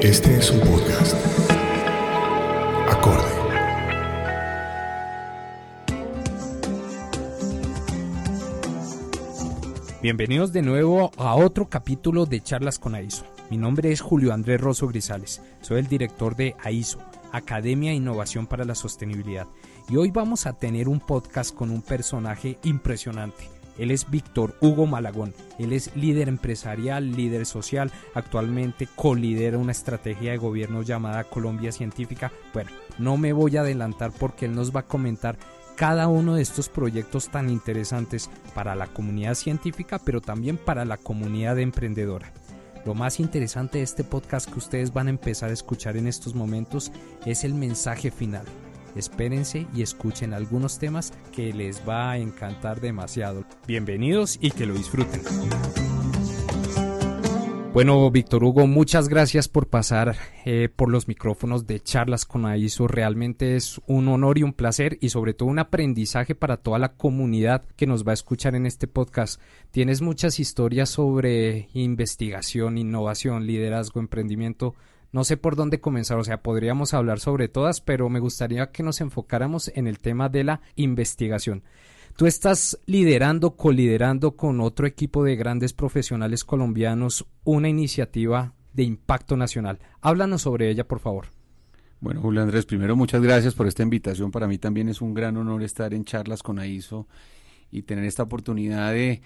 Este es un podcast. Acorde. Bienvenidos de nuevo a otro capítulo de Charlas con AISO. Mi nombre es Julio Andrés Rosso Grisales. Soy el director de AISO, Academia de Innovación para la Sostenibilidad. Y hoy vamos a tener un podcast con un personaje impresionante él es Víctor Hugo Malagón. Él es líder empresarial, líder social. Actualmente colidera una estrategia de gobierno llamada Colombia Científica. Bueno, no me voy a adelantar porque él nos va a comentar cada uno de estos proyectos tan interesantes para la comunidad científica, pero también para la comunidad emprendedora. Lo más interesante de este podcast que ustedes van a empezar a escuchar en estos momentos es el mensaje final espérense y escuchen algunos temas que les va a encantar demasiado. Bienvenidos y que lo disfruten. Bueno, Víctor Hugo, muchas gracias por pasar eh, por los micrófonos de charlas con AISO. Realmente es un honor y un placer y sobre todo un aprendizaje para toda la comunidad que nos va a escuchar en este podcast. Tienes muchas historias sobre investigación, innovación, liderazgo, emprendimiento no sé por dónde comenzar, o sea, podríamos hablar sobre todas, pero me gustaría que nos enfocáramos en el tema de la investigación. Tú estás liderando, coliderando con otro equipo de grandes profesionales colombianos una iniciativa de impacto nacional. Háblanos sobre ella, por favor. Bueno, Julio Andrés, primero muchas gracias por esta invitación. Para mí también es un gran honor estar en charlas con AISO y tener esta oportunidad de,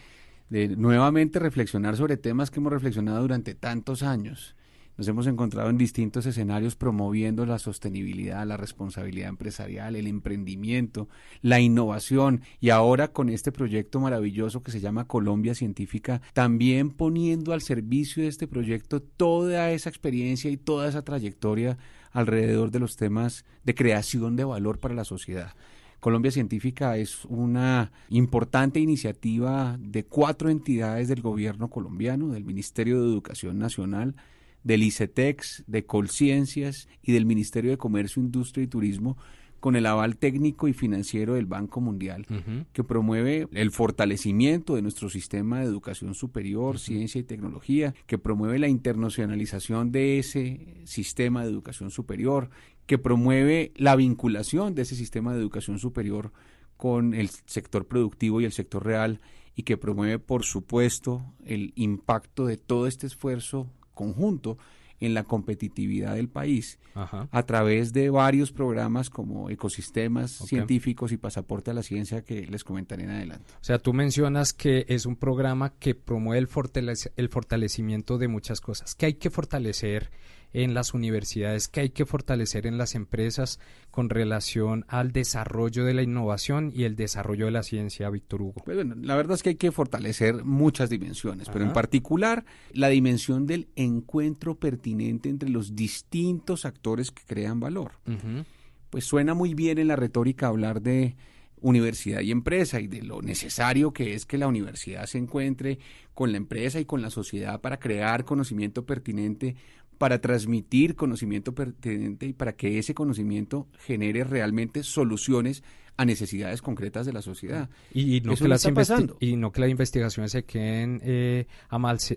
de nuevamente reflexionar sobre temas que hemos reflexionado durante tantos años nos hemos encontrado en distintos escenarios promoviendo la sostenibilidad, la responsabilidad empresarial, el emprendimiento, la innovación y ahora con este proyecto maravilloso que se llama Colombia Científica, también poniendo al servicio de este proyecto toda esa experiencia y toda esa trayectoria alrededor de los temas de creación de valor para la sociedad. Colombia Científica es una importante iniciativa de cuatro entidades del gobierno colombiano, del Ministerio de Educación Nacional, del ICETEX, de Colciencias y del Ministerio de Comercio, Industria y Turismo con el aval técnico y financiero del Banco Mundial, que promueve el fortalecimiento de nuestro sistema de educación superior, ciencia y tecnología, que promueve la internacionalización de ese sistema de educación superior, que promueve la vinculación de ese sistema de educación superior con el sector productivo y el sector real, y que promueve, por supuesto, el impacto de todo este esfuerzo conjunto en la competitividad del país a través de varios programas como ecosistemas científicos y pasaporte a la ciencia que les comentaré en adelante. O sea, tú mencionas que es un programa que promueve el, el fortalecimiento de muchas cosas. ¿Qué hay que fortalecer en las universidades que hay que fortalecer en las empresas con relación al desarrollo de la innovación y el desarrollo de la ciencia, Víctor Hugo? Pues bueno, la verdad es que hay que fortalecer muchas dimensiones, pero en particular la dimensión del encuentro pertinente entre los distintos actores que crean valor. Pues suena muy bien en la retórica hablar de universidad y empresa y de lo necesario que es que la universidad se encuentre con la empresa y con la sociedad para crear conocimiento pertinente para transmitir conocimiento pertinente y para que ese conocimiento genere realmente soluciones a necesidades concretas de la sociedad. Y, no, que las y no que las investigaciones se queden eh,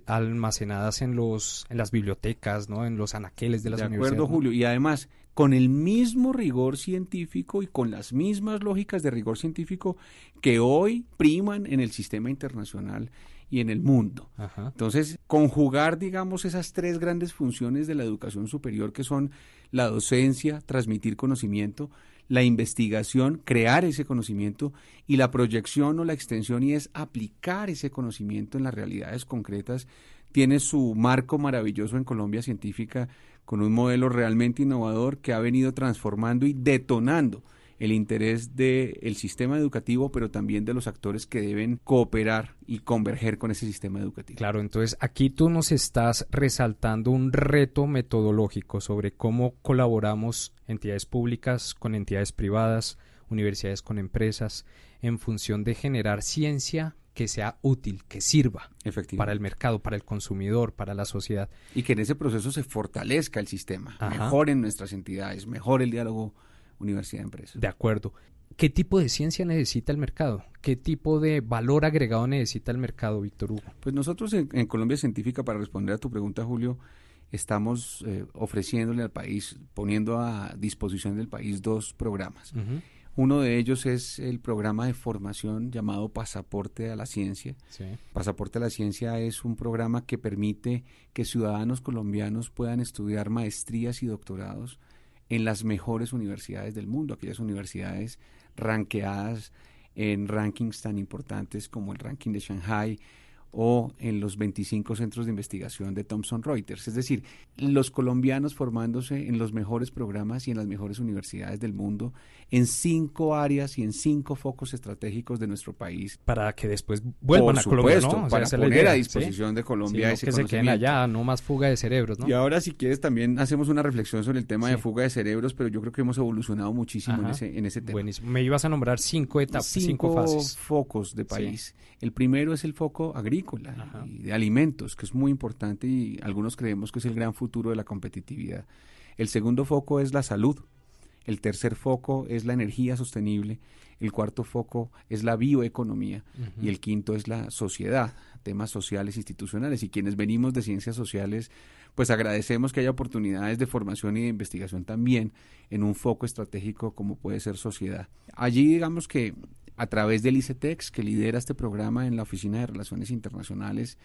almacenadas en los en las bibliotecas, ¿no? en los anaqueles de las de universidades. De acuerdo, Julio. Y además, con el mismo rigor científico y con las mismas lógicas de rigor científico que hoy priman en el sistema internacional y en el mundo. Entonces, conjugar, digamos, esas tres grandes funciones de la educación superior que son la docencia, transmitir conocimiento, la investigación, crear ese conocimiento y la proyección o la extensión y es aplicar ese conocimiento en las realidades concretas, tiene su marco maravilloso en Colombia Científica con un modelo realmente innovador que ha venido transformando y detonando el interés del sistema educativo, pero también de los actores que deben cooperar y converger con ese sistema educativo. Claro, entonces aquí tú nos estás resaltando un reto metodológico sobre cómo colaboramos entidades públicas con entidades privadas, universidades con empresas, en función de generar ciencia que sea útil, que sirva para el mercado, para el consumidor, para la sociedad. Y que en ese proceso se fortalezca el sistema, mejoren nuestras entidades, mejore el diálogo universidad-empresa. De acuerdo. ¿Qué tipo de ciencia necesita el mercado? ¿Qué tipo de valor agregado necesita el mercado, Víctor Hugo? Pues nosotros en, Colombia Científica, para responder a tu pregunta, Julio, estamos eh, ofreciéndole al país, poniendo a disposición del país dos programas. Uno de ellos es el programa de formación llamado Pasaporte a la Ciencia. Pasaporte a la Ciencia es un programa que permite que ciudadanos colombianos puedan estudiar maestrías y doctorados en las mejores universidades del mundo, aquellas universidades ranqueadas en rankings tan importantes como el ranking de Shanghai o en los 25 centros de investigación de Thomson Reuters. Es decir, los colombianos formándose en los mejores programas y en las mejores universidades del mundo, en cinco áreas y en cinco focos estratégicos de nuestro país. Para que después vuelvan a Colombia, ¿no? para poner a disposición de Colombia ese que se queden allá, no más fuga de cerebros, ¿no? Y ahora, si quieres, también hacemos una reflexión sobre el tema de fuga de cerebros, pero yo creo que hemos evolucionado muchísimo en ese, en ese tema. Buenísimo. Me ibas a nombrar cinco etapas, cinco, fases. focos de país. El primero es el foco agrícola y de alimentos, que es muy importante y algunos creemos que es el gran futuro de la competitividad. El segundo foco es la salud. El tercer foco es la energía sostenible. El cuarto foco es la bioeconomía. Y el quinto es la sociedad, temas sociales institucionales. Y quienes venimos de ciencias sociales, pues agradecemos que haya oportunidades de formación y de investigación también en un foco estratégico como puede ser sociedad. Allí digamos que a través del ICETEX, que lidera este programa en la Oficina de Relaciones Internacionales,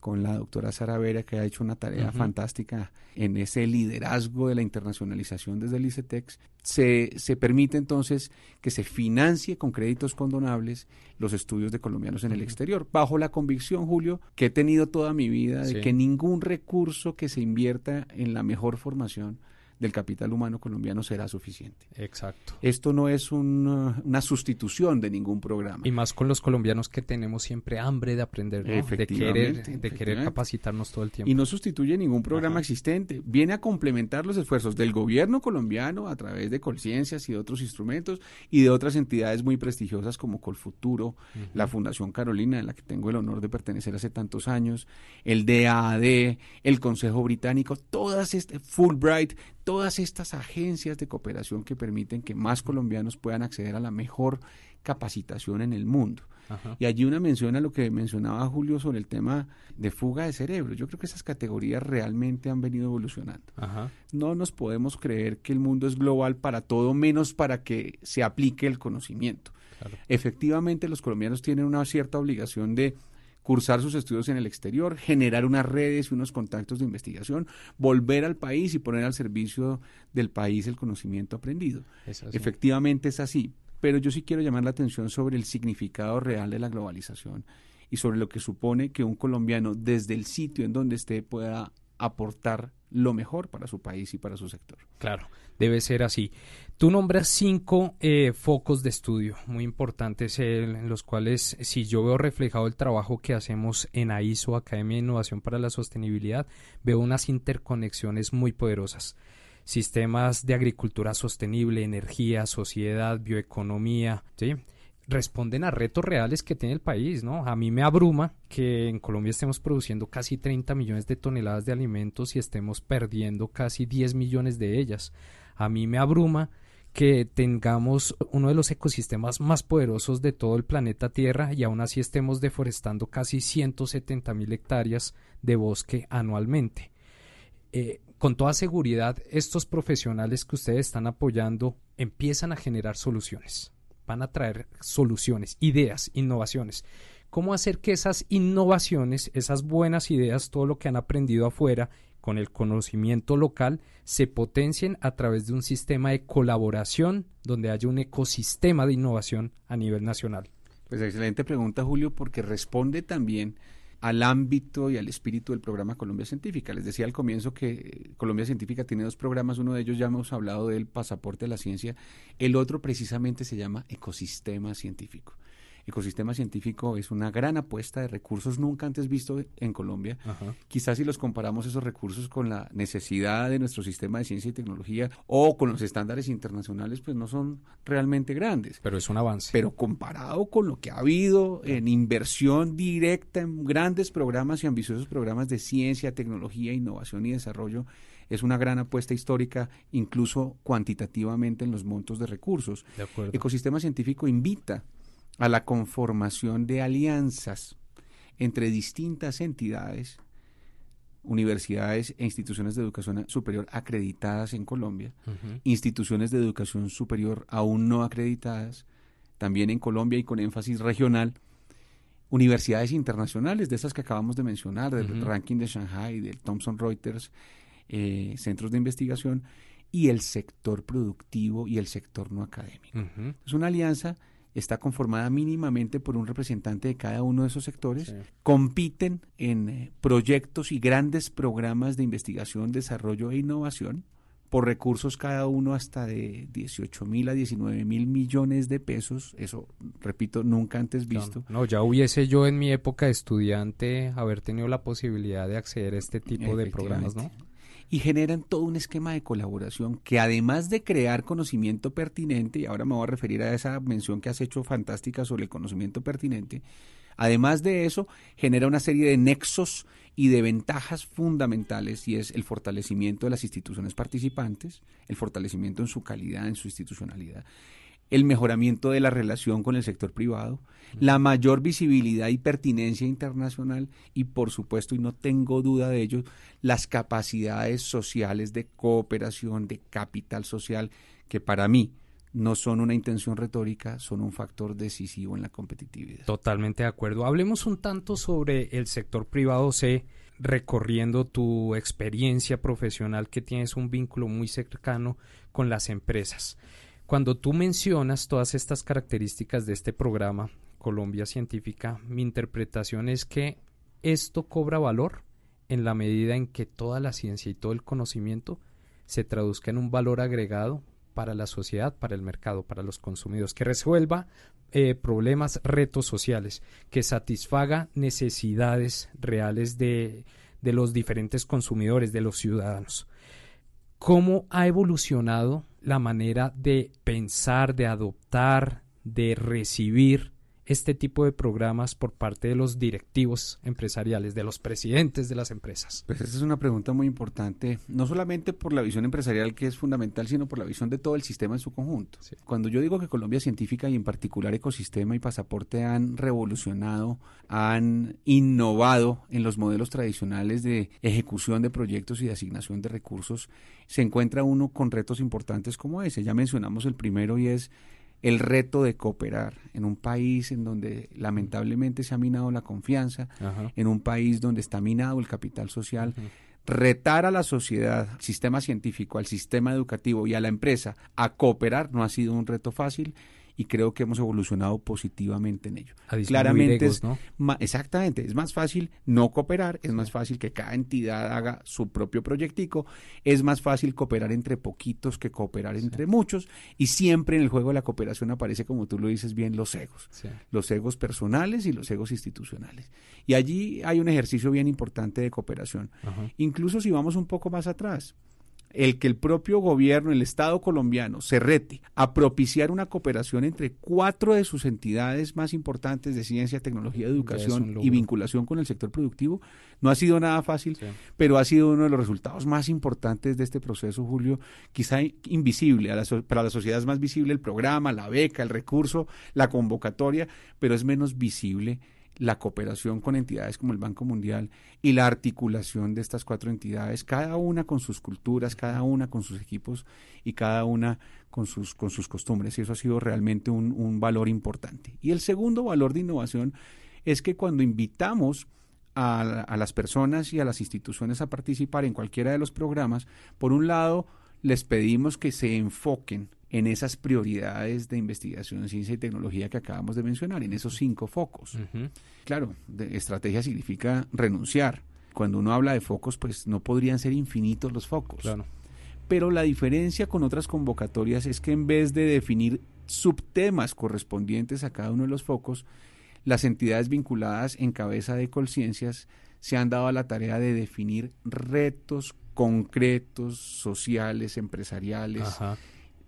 con la doctora Sara Vera, que ha hecho una tarea fantástica en ese liderazgo de la internacionalización desde el ICETEX, se, se permite entonces que se financie con créditos condonables los estudios de colombianos en el exterior, bajo la convicción, Julio, que he tenido toda mi vida de que ningún recurso que se invierta en la mejor formación del capital humano colombiano será suficiente. Exacto. Esto no es una sustitución de ningún programa. Y más con los colombianos que tenemos siempre hambre de aprender, de querer, de querer capacitarnos todo el tiempo. Y no sustituye ningún programa existente. Viene a complementar los esfuerzos del gobierno colombiano a través de Colciencias y de otros instrumentos y de otras entidades muy prestigiosas como Colfuturo, la Fundación Carolina, en la que tengo el honor de pertenecer hace tantos años, el DAAD, el Consejo Británico, todas estas, Fulbright, todas estas agencias de cooperación que permiten que más colombianos puedan acceder a la mejor capacitación en el mundo. Y allí una mención a lo que mencionaba Julio sobre el tema de fuga de cerebro. Yo creo que esas categorías realmente han venido evolucionando. No nos podemos creer que el mundo es global para todo menos para que se aplique el conocimiento. Efectivamente, los colombianos tienen una cierta obligación de cursar sus estudios en el exterior, generar unas redes y unos contactos de investigación, volver al país y poner al servicio del país el conocimiento aprendido. Efectivamente es así, pero yo sí quiero llamar la atención sobre el significado real de la globalización y sobre lo que supone que un colombiano desde el sitio en donde esté pueda aportar lo mejor para su país y para su sector. Claro, debe ser así. Tú nombras cinco eh, focos de estudio muy importantes en los cuales, si yo veo reflejado el trabajo que hacemos en AISO, Academia de Innovación para la Sostenibilidad, veo unas interconexiones muy poderosas. Sistemas de agricultura sostenible, energía, sociedad, bioeconomía, ¿sí? Responden a retos reales que tiene el país, ¿no? A mí me abruma que en Colombia estemos produciendo casi 30 millones de toneladas de alimentos y estemos perdiendo casi 10 millones de ellas. A mí me abruma que tengamos uno de los ecosistemas más poderosos de todo el planeta Tierra y aún así estemos deforestando casi 170 mil hectáreas de bosque anualmente. Eh, con toda seguridad, estos profesionales que ustedes están apoyando empiezan a generar soluciones van a traer soluciones, ideas, innovaciones. ¿Cómo hacer que esas innovaciones, esas buenas ideas, todo lo que han aprendido afuera con el conocimiento local, se potencien a través de un sistema de colaboración donde haya un ecosistema de innovación a nivel nacional? Pues excelente pregunta, Julio, porque responde también al ámbito y al espíritu del programa Colombia Científica. Les decía al comienzo que Colombia Científica tiene dos programas, uno de ellos ya hemos hablado del pasaporte de la ciencia, el otro precisamente se llama ecosistema científico ecosistema científico es una gran apuesta de recursos nunca antes visto en Colombia. Quizás si los comparamos esos recursos con la necesidad de nuestro sistema de ciencia y tecnología o con los estándares internacionales, pues no son realmente grandes. Pero es un avance. Pero comparado con lo que ha habido en inversión directa en grandes programas y ambiciosos programas de ciencia, tecnología, innovación y desarrollo, es una gran apuesta histórica, incluso cuantitativamente en los montos de recursos. De Ecosistema científico invita a la conformación de alianzas entre distintas entidades universidades e instituciones de educación superior acreditadas en Colombia, instituciones de educación superior aún no acreditadas, también en Colombia y con énfasis regional, universidades internacionales, de esas que acabamos de mencionar, del ranking de Shanghai, del Thomson Reuters, eh, centros de investigación, y el sector productivo y el sector no académico. Es una alianza está conformada mínimamente por un representante de cada uno de esos sectores, compiten en eh, proyectos y grandes programas de investigación, desarrollo e innovación por recursos cada uno hasta de 18 mil a 19 mil millones de pesos, eso repito, nunca antes visto. No, ya hubiese yo en mi época de estudiante haber tenido la posibilidad de acceder a este tipo de programas, ¿no? Y generan todo un esquema de colaboración que además de crear conocimiento pertinente, y ahora me voy a referir a esa mención que has hecho fantástica sobre el conocimiento pertinente, además de eso genera una serie de nexos y de ventajas fundamentales y es el fortalecimiento de las instituciones participantes, el fortalecimiento en su calidad, en su institucionalidad, el mejoramiento de la relación con el sector privado, la mayor visibilidad y pertinencia internacional y por supuesto, y no tengo duda de ello, las capacidades sociales de cooperación, de capital social, que para mí no son una intención retórica, son un factor decisivo en la competitividad. Totalmente de acuerdo. Hablemos un tanto sobre el sector privado. Sé, recorriendo tu experiencia profesional, que tienes un vínculo muy cercano con las empresas. Cuando tú mencionas todas estas características de este programa, Colombia Científica, mi interpretación es que esto cobra valor en la medida en que toda la ciencia y todo el conocimiento se traduzca en un valor agregado para la sociedad, para el mercado, para los consumidores, que resuelva eh, problemas, retos sociales, que satisfaga necesidades reales de, de los diferentes consumidores, de los ciudadanos. ¿Cómo ha evolucionado la manera de pensar, de adoptar, de recibir este tipo de programas por parte de los directivos empresariales, de los presidentes de las empresas? Pues esa es una pregunta muy importante, no solamente por la visión empresarial que es fundamental, sino por la visión de todo el sistema en su conjunto. Cuando yo digo que Colombia Científica y en particular Ecosistema y Pasaporte han revolucionado, han innovado en los modelos tradicionales de ejecución de proyectos y de asignación de recursos, se encuentra uno con retos importantes como ese. Ya mencionamos el primero y es el reto de cooperar en un país en donde lamentablemente se ha minado la confianza, en un país donde está minado el capital social. Retar a la sociedad, al sistema científico, al sistema educativo y a la empresa a cooperar no ha sido un reto fácil y creo que hemos evolucionado positivamente en ello. Claramente, es, exactamente, es más fácil no cooperar, es más fácil que cada entidad haga su propio proyectico, es más fácil cooperar entre poquitos que cooperar entre muchos y siempre en el juego de la cooperación aparece, como tú lo dices bien, los egos, los egos personales y los egos institucionales. Y allí hay un ejercicio bien importante de cooperación. Incluso si vamos un poco más atrás, el que el propio gobierno, el Estado colombiano, se rete a propiciar una cooperación entre cuatro de sus entidades más importantes de ciencia, tecnología, educación y vinculación con el sector productivo, no ha sido nada fácil, pero ha sido uno de los resultados más importantes de este proceso, Julio, quizá invisible, para la sociedad es más visible el programa, la beca, el recurso, la convocatoria, pero es menos visible la cooperación con entidades como el Banco Mundial y la articulación de estas cuatro entidades, cada una con sus culturas, cada una con sus equipos y cada una con sus, con sus costumbres. Y eso ha sido realmente un, un valor importante. Y el segundo valor de innovación es que cuando invitamos a, a las personas y a las instituciones a participar en cualquiera de los programas, por un lado, les pedimos que se enfoquen en esas prioridades de investigación, ciencia y tecnología que acabamos de mencionar, en esos cinco focos. Claro, estrategia significa renunciar. Cuando uno habla de focos, pues no podrían ser infinitos los focos. Pero la diferencia con otras convocatorias es que en vez de definir subtemas correspondientes a cada uno de los focos, las entidades vinculadas en cabeza de Colciencias se han dado a la tarea de definir retos concretos, sociales, empresariales,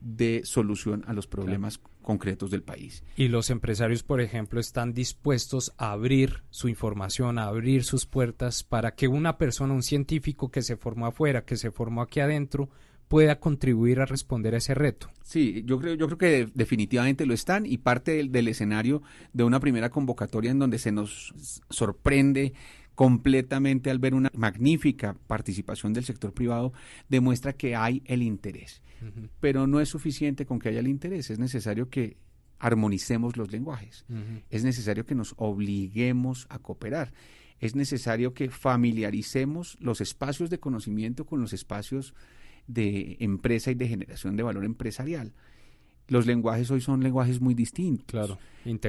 de solución a los problemas concretos del país. Y los empresarios, por ejemplo, están dispuestos a abrir su información, a abrir sus puertas para que una persona, un científico que se formó afuera, que se formó aquí adentro, pueda contribuir a responder a ese reto. Sí, yo creo, yo creo que definitivamente lo están y parte del, del escenario de una primera convocatoria en donde se nos sorprende completamente al ver una magnífica participación del sector privado, demuestra que hay el interés. Pero no es suficiente con que haya el interés, es necesario que armonicemos los lenguajes, es necesario que nos obliguemos a cooperar, es necesario que familiaricemos los espacios de conocimiento con los espacios de empresa y de generación de valor empresarial los lenguajes hoy son lenguajes muy distintos. Claro,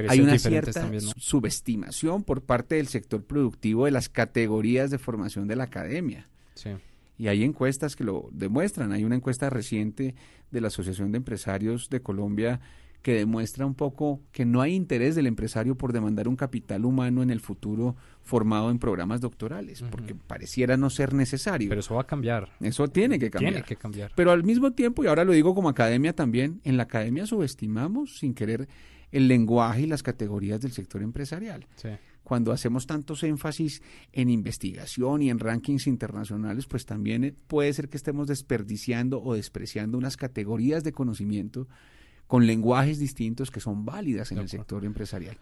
Hay una cierta subestimación por parte del sector productivo de las categorías de formación de la academia. Sí. Y hay encuestas que lo demuestran. Hay una encuesta reciente de la Asociación de Empresarios de Colombia que demuestra un poco que no hay interés del empresario por demandar un capital humano en el futuro formado en programas doctorales, porque pareciera no ser necesario. Pero eso va a cambiar. Eso tiene que cambiar. Tiene que cambiar. Pero al mismo tiempo, y ahora lo digo como academia también, en la academia subestimamos sin querer el lenguaje y las categorías del sector empresarial. Cuando hacemos tantos énfasis en investigación y en rankings internacionales, pues también puede ser que estemos desperdiciando o despreciando unas categorías de conocimiento con lenguajes distintos que son válidas en el sector empresarial.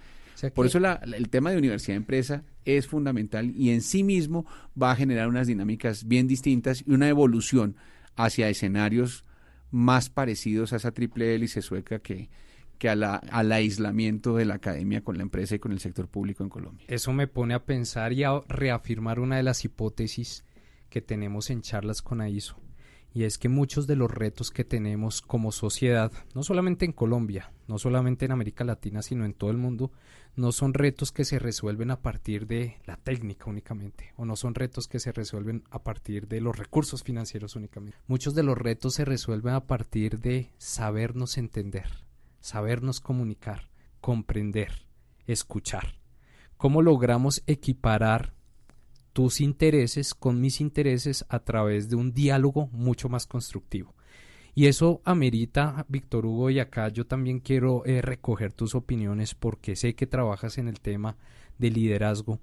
Por eso el tema de universidad-empresa es fundamental y en sí mismo va a generar unas dinámicas bien distintas y una evolución hacia escenarios más parecidos a esa triple hélice sueca que, que a la, al aislamiento de la academia con la empresa y con el sector público en Colombia. Eso me pone a pensar y a reafirmar una de las hipótesis que tenemos en charlas con AISO y es que muchos de los retos que tenemos como sociedad, no solamente en Colombia, no solamente en América Latina, sino en todo el mundo, no son retos que se resuelven a partir de la técnica únicamente, o no son retos que se resuelven a partir de los recursos financieros únicamente. Muchos de los retos se resuelven a partir de sabernos entender, sabernos comunicar, comprender, escuchar. ¿Cómo logramos equiparar tus intereses con mis intereses a través de un diálogo mucho más constructivo. Y eso amerita, Víctor Hugo, y acá yo también quiero eh, recoger tus opiniones porque sé que trabajas en el tema de liderazgo.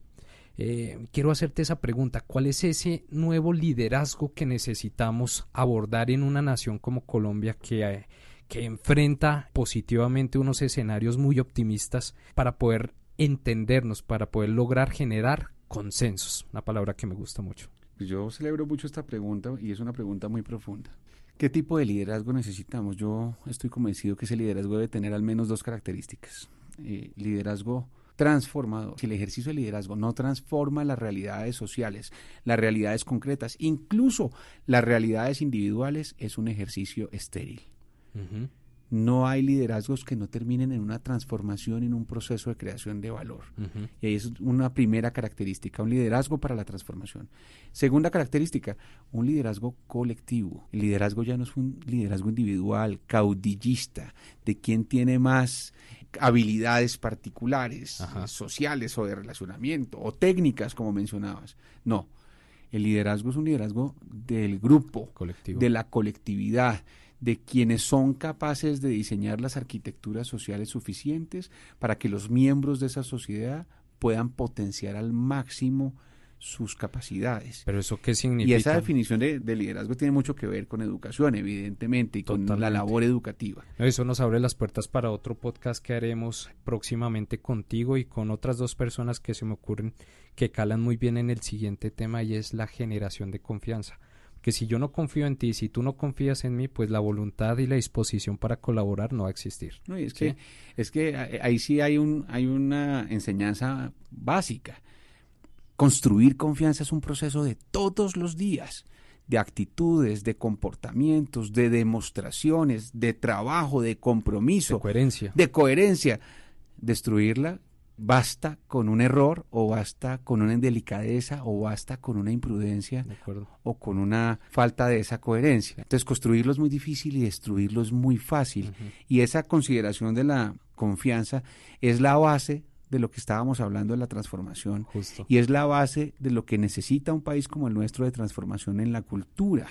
Eh, quiero hacerte esa pregunta, ¿cuál es ese nuevo liderazgo que necesitamos abordar en una nación como Colombia que, eh, que enfrenta positivamente unos escenarios muy optimistas para poder entendernos, para poder lograr generar consensos, una palabra que me gusta mucho. Yo celebro mucho esta pregunta y es una pregunta muy profunda. ¿Qué tipo de liderazgo necesitamos? Yo estoy convencido que ese liderazgo debe tener al menos dos características. Eh, liderazgo transformador. Si el ejercicio de liderazgo no transforma las realidades sociales, las realidades concretas, incluso las realidades individuales, es un ejercicio estéril. No hay liderazgos que no terminen en una transformación, en un proceso de creación de valor. Y ahí es una primera característica, un liderazgo para la transformación. Segunda característica, un liderazgo colectivo. El liderazgo ya no es un liderazgo individual, caudillista, de quien tiene más habilidades particulares, sociales o de relacionamiento, o técnicas, como mencionabas. No, el liderazgo es un liderazgo del grupo, de la colectividad de quienes son capaces de diseñar las arquitecturas sociales suficientes para que los miembros de esa sociedad puedan potenciar al máximo sus capacidades. Pero eso qué significa? Y esa definición de, liderazgo tiene mucho que ver con educación, evidentemente, y con la labor educativa. Eso nos abre las puertas para otro podcast que haremos próximamente contigo y con otras dos personas que se me ocurren que calan muy bien en el siguiente tema y es la generación de confianza que si yo no confío en ti, si tú no confías en mí, pues la voluntad y la disposición para colaborar no va a existir. No, y es que es que ahí sí hay un hay una enseñanza básica. Construir confianza es un proceso de todos los días, de actitudes, de comportamientos, de demostraciones, de trabajo, de compromiso, de coherencia. De coherencia. Destruirla basta con un error o basta con una indelicadeza o basta con una imprudencia o con una falta de esa coherencia. Entonces construirlo es muy difícil y destruirlo es muy fácil. Y esa consideración de la confianza es la base de lo que estábamos hablando de la transformación y es la base de lo que necesita un país como el nuestro de transformación en la cultura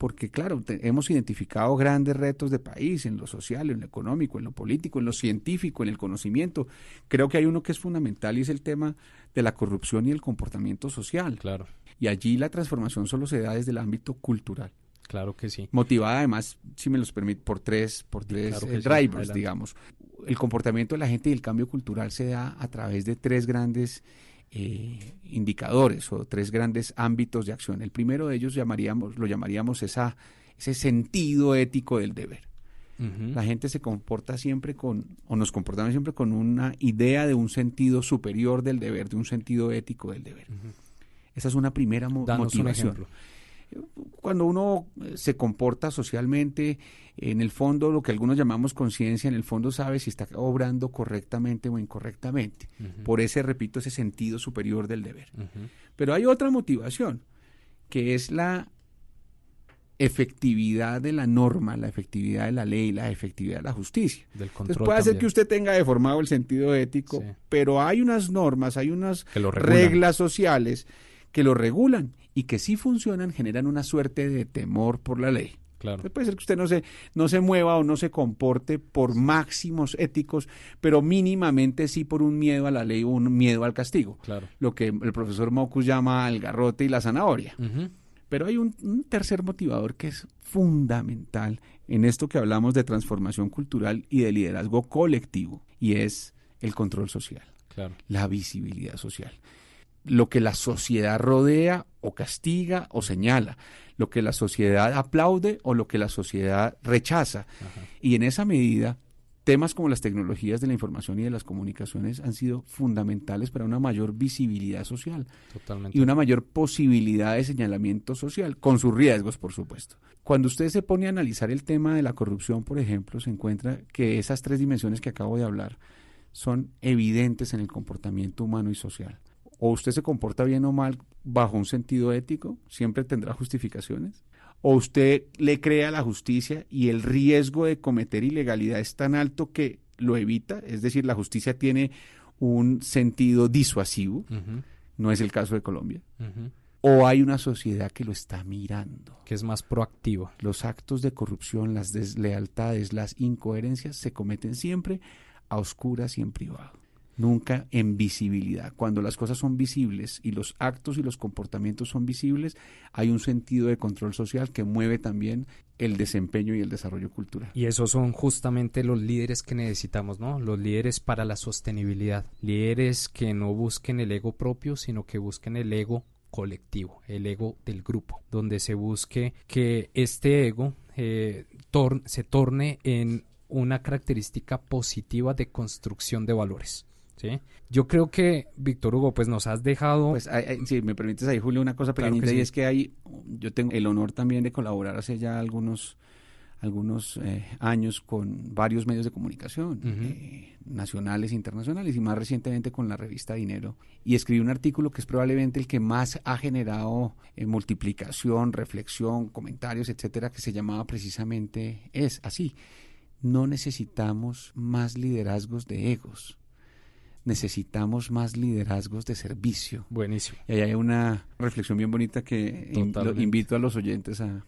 porque claro, hemos identificado grandes retos de país en lo social, en lo económico, en lo político, en lo científico, en el conocimiento. Creo que hay uno que es fundamental y es el tema de la corrupción y el comportamiento social. Claro. Y allí la transformación solo se da desde el ámbito cultural. Claro que sí. Motivada además, si me los permite, por tres, por tres eh, drivers, digamos. El comportamiento de la gente y el cambio cultural se da a través de tres grandes eh, indicadores o tres grandes ámbitos de acción. El primero de ellos llamaríamos, lo llamaríamos esa, ese sentido ético del deber. La gente se comporta siempre con, o nos comportamos siempre con una idea de un sentido superior del deber, de un sentido ético del deber. Esa es una primera motivación cuando uno eh, se comporta socialmente, en el fondo lo que algunos llamamos conciencia, en el fondo sabe si está obrando correctamente o incorrectamente. Por ese, repito, ese sentido superior del deber. Pero hay otra motivación, que es la efectividad de la norma, la efectividad de la ley, la efectividad de la justicia. Del Entonces puede ser que usted tenga deformado el sentido ético, pero hay unas normas, hay unas reglas sociales que lo regulan y que si funcionan generan una suerte de temor por la ley. Claro. puede ser que usted no se, no se mueva o no se comporte por máximos éticos, pero mínimamente sí por un miedo a la ley o un miedo al castigo. Claro. Lo que el profesor Mocus llama el garrote y la zanahoria. Pero hay un, tercer motivador que es fundamental en esto que hablamos de transformación cultural y de liderazgo colectivo, y es el control social, claro. la visibilidad social lo que la sociedad rodea o castiga o señala, lo que la sociedad aplaude o lo que la sociedad rechaza. Y en esa medida, temas como las tecnologías de la información y de las comunicaciones han sido fundamentales para una mayor visibilidad social y una mayor posibilidad de señalamiento social, con sus riesgos, por supuesto. Cuando usted se pone a analizar el tema de la corrupción, por ejemplo, se encuentra que esas tres dimensiones que acabo de hablar son evidentes en el comportamiento humano y social o usted se comporta bien o mal bajo un sentido ético, siempre tendrá justificaciones, o usted le crea la justicia y el riesgo de cometer ilegalidad es tan alto que lo evita, es decir, la justicia tiene un sentido disuasivo, no es el caso de Colombia, o hay una sociedad que lo está mirando. Que es más proactiva. Los actos de corrupción, las deslealtades, las incoherencias se cometen siempre a oscuras y en privado nunca en visibilidad. Cuando las cosas son visibles y los actos y los comportamientos son visibles, hay un sentido de control social que mueve también el desempeño y el desarrollo cultural. Y esos son justamente los líderes que necesitamos, ¿no? Los líderes para la sostenibilidad, líderes que no busquen el ego propio, sino que busquen el ego colectivo, el ego del grupo, donde se busque que este ego eh, se torne en una característica positiva de construcción de valores. ¿Sí? Yo creo que, Víctor Hugo, pues nos has dejado... Pues si me permites ahí, Julio, una cosa pequeñita y es que hay, yo tengo el honor también de colaborar hace ya algunos algunos eh, años con varios medios de comunicación, eh, nacionales e internacionales, y más recientemente con la revista Dinero. Y escribí un artículo que es probablemente el que más ha generado eh, multiplicación, reflexión, comentarios, etcétera, que se llamaba precisamente, es así, no necesitamos más liderazgos de egos, necesitamos más liderazgos de servicio. Buenísimo. Y ahí hay una reflexión bien bonita que invito a los oyentes a,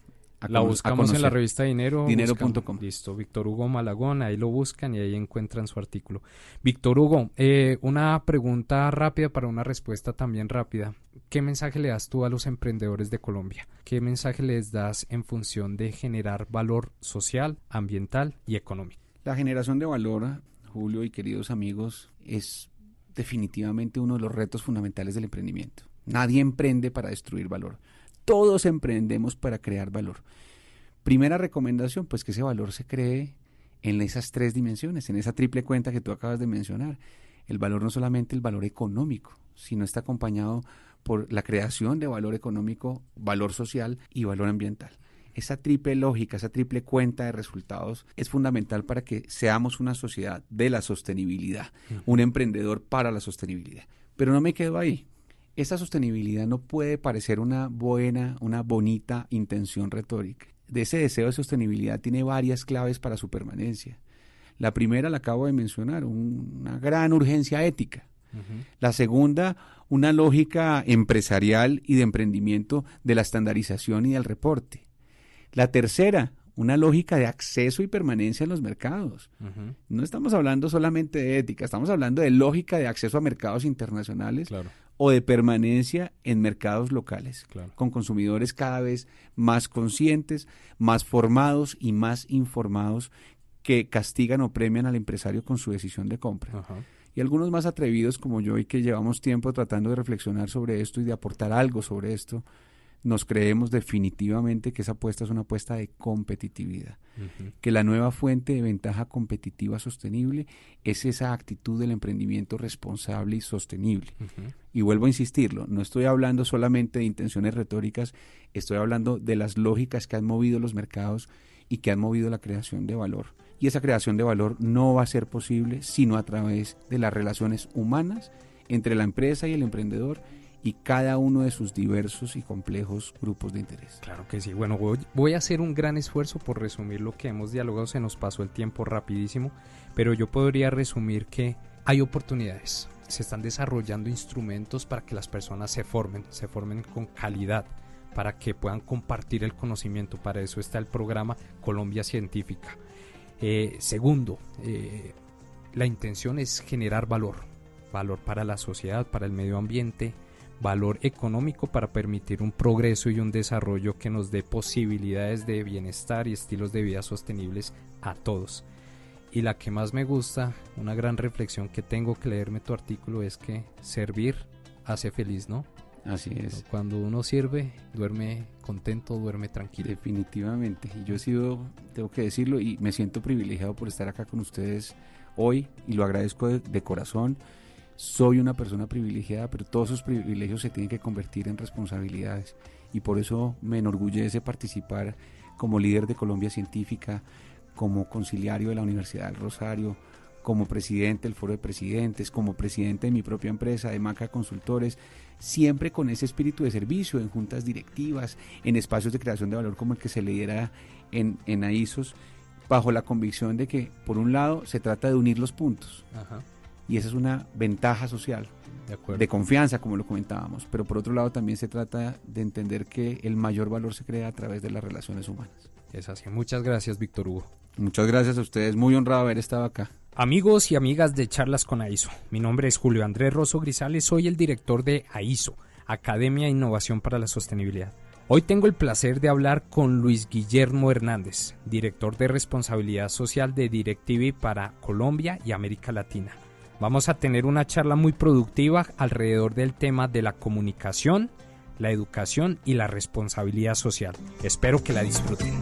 la buscamos en la revista Dinero. Dinero.com. Listo, Víctor Hugo Malagón, ahí lo buscan y ahí encuentran su artículo. Víctor Hugo, eh, una pregunta rápida para una respuesta también rápida. ¿Qué mensaje le das tú a los emprendedores de Colombia? ¿Qué mensaje les das en función de generar valor social, ambiental y económico? La generación de valor Julio y queridos amigos, es definitivamente uno de los retos fundamentales del emprendimiento. Nadie emprende para destruir valor. Todos emprendemos para crear valor. Primera recomendación, pues que ese valor se cree en esas tres dimensiones, en esa triple cuenta que tú acabas de mencionar. El valor no solamente el valor económico, sino está acompañado por la creación de valor económico, valor social y valor ambiental. Esa triple lógica, esa triple cuenta de resultados es fundamental para que seamos una sociedad de la sostenibilidad, un emprendedor para la sostenibilidad. Pero no me quedo ahí. Esa sostenibilidad no puede parecer una buena, una bonita intención retórica. De ese deseo de sostenibilidad tiene varias claves para su permanencia. La primera la acabo de mencionar, una gran urgencia ética. La segunda, una lógica empresarial y de emprendimiento de la estandarización y del reporte. La tercera, una lógica de acceso y permanencia en los mercados. No estamos hablando solamente de ética, estamos hablando de lógica de acceso a mercados internacionales o de permanencia en mercados locales, con consumidores cada vez más conscientes, más formados y más informados que castigan o premian al empresario con su decisión de compra. Y algunos más atrevidos como yo y que llevamos tiempo tratando de reflexionar sobre esto y de aportar algo sobre esto, nos creemos definitivamente que esa apuesta es una apuesta de competitividad, que la nueva fuente de ventaja competitiva sostenible es esa actitud del emprendimiento responsable y sostenible. Y vuelvo a insistirlo, no estoy hablando solamente de intenciones retóricas, estoy hablando de las lógicas que han movido los mercados y que han movido la creación de valor. Y esa creación de valor no va a ser posible sino a través de las relaciones humanas entre la empresa y el emprendedor y cada uno de sus diversos y complejos grupos de interés. Claro que sí. Bueno, voy, a hacer un gran esfuerzo por resumir lo que hemos dialogado. Se nos pasó el tiempo rapidísimo, pero yo podría resumir que hay oportunidades. Se están desarrollando instrumentos para que las personas se formen, se formen con calidad, para que puedan compartir el conocimiento. Para eso está el programa Colombia Científica. Eh, segundo, eh, la intención es generar valor, valor para la sociedad, para el medio ambiente, valor económico para permitir un progreso y un desarrollo que nos dé posibilidades de bienestar y estilos de vida sostenibles a todos. Y la que más me gusta, una gran reflexión que tengo que leerme tu artículo es que servir hace feliz, ¿no? Así es. Cuando uno sirve, duerme contento, duerme tranquilo. Definitivamente. Y yo he sido, tengo que decirlo, y me siento privilegiado por estar acá con ustedes hoy y lo agradezco de corazón soy una persona privilegiada, pero todos esos privilegios se tienen que convertir en responsabilidades. Y por eso me enorgullece participar como líder de Colombia Científica, como conciliario de la Universidad del Rosario, como presidente del Foro de Presidentes, como presidente de mi propia empresa, de Maca Consultores, siempre con ese espíritu de servicio, en juntas directivas, en espacios de creación de valor como el que se le diera en, en AISOS, bajo la convicción de que, por un lado, se trata de unir los puntos. Ajá y esa es una ventaja social de, confianza, como lo comentábamos. Pero por otro lado también se trata de entender que el mayor valor se crea a través de las relaciones humanas. Es así. Muchas gracias, Víctor Hugo. Muchas gracias a ustedes. Muy honrado haber estado acá. Amigos y amigas de Charlas con AISO, mi nombre es Julio Andrés Rosso Grisales, soy el director de AISO, Academia de Innovación para la Sostenibilidad. Hoy tengo el placer de hablar con Luis Guillermo Hernández, director de responsabilidad social de DirecTV para Colombia y América Latina. Vamos a tener una charla muy productiva alrededor del tema de la comunicación, la educación y la responsabilidad social. Espero que la disfruten.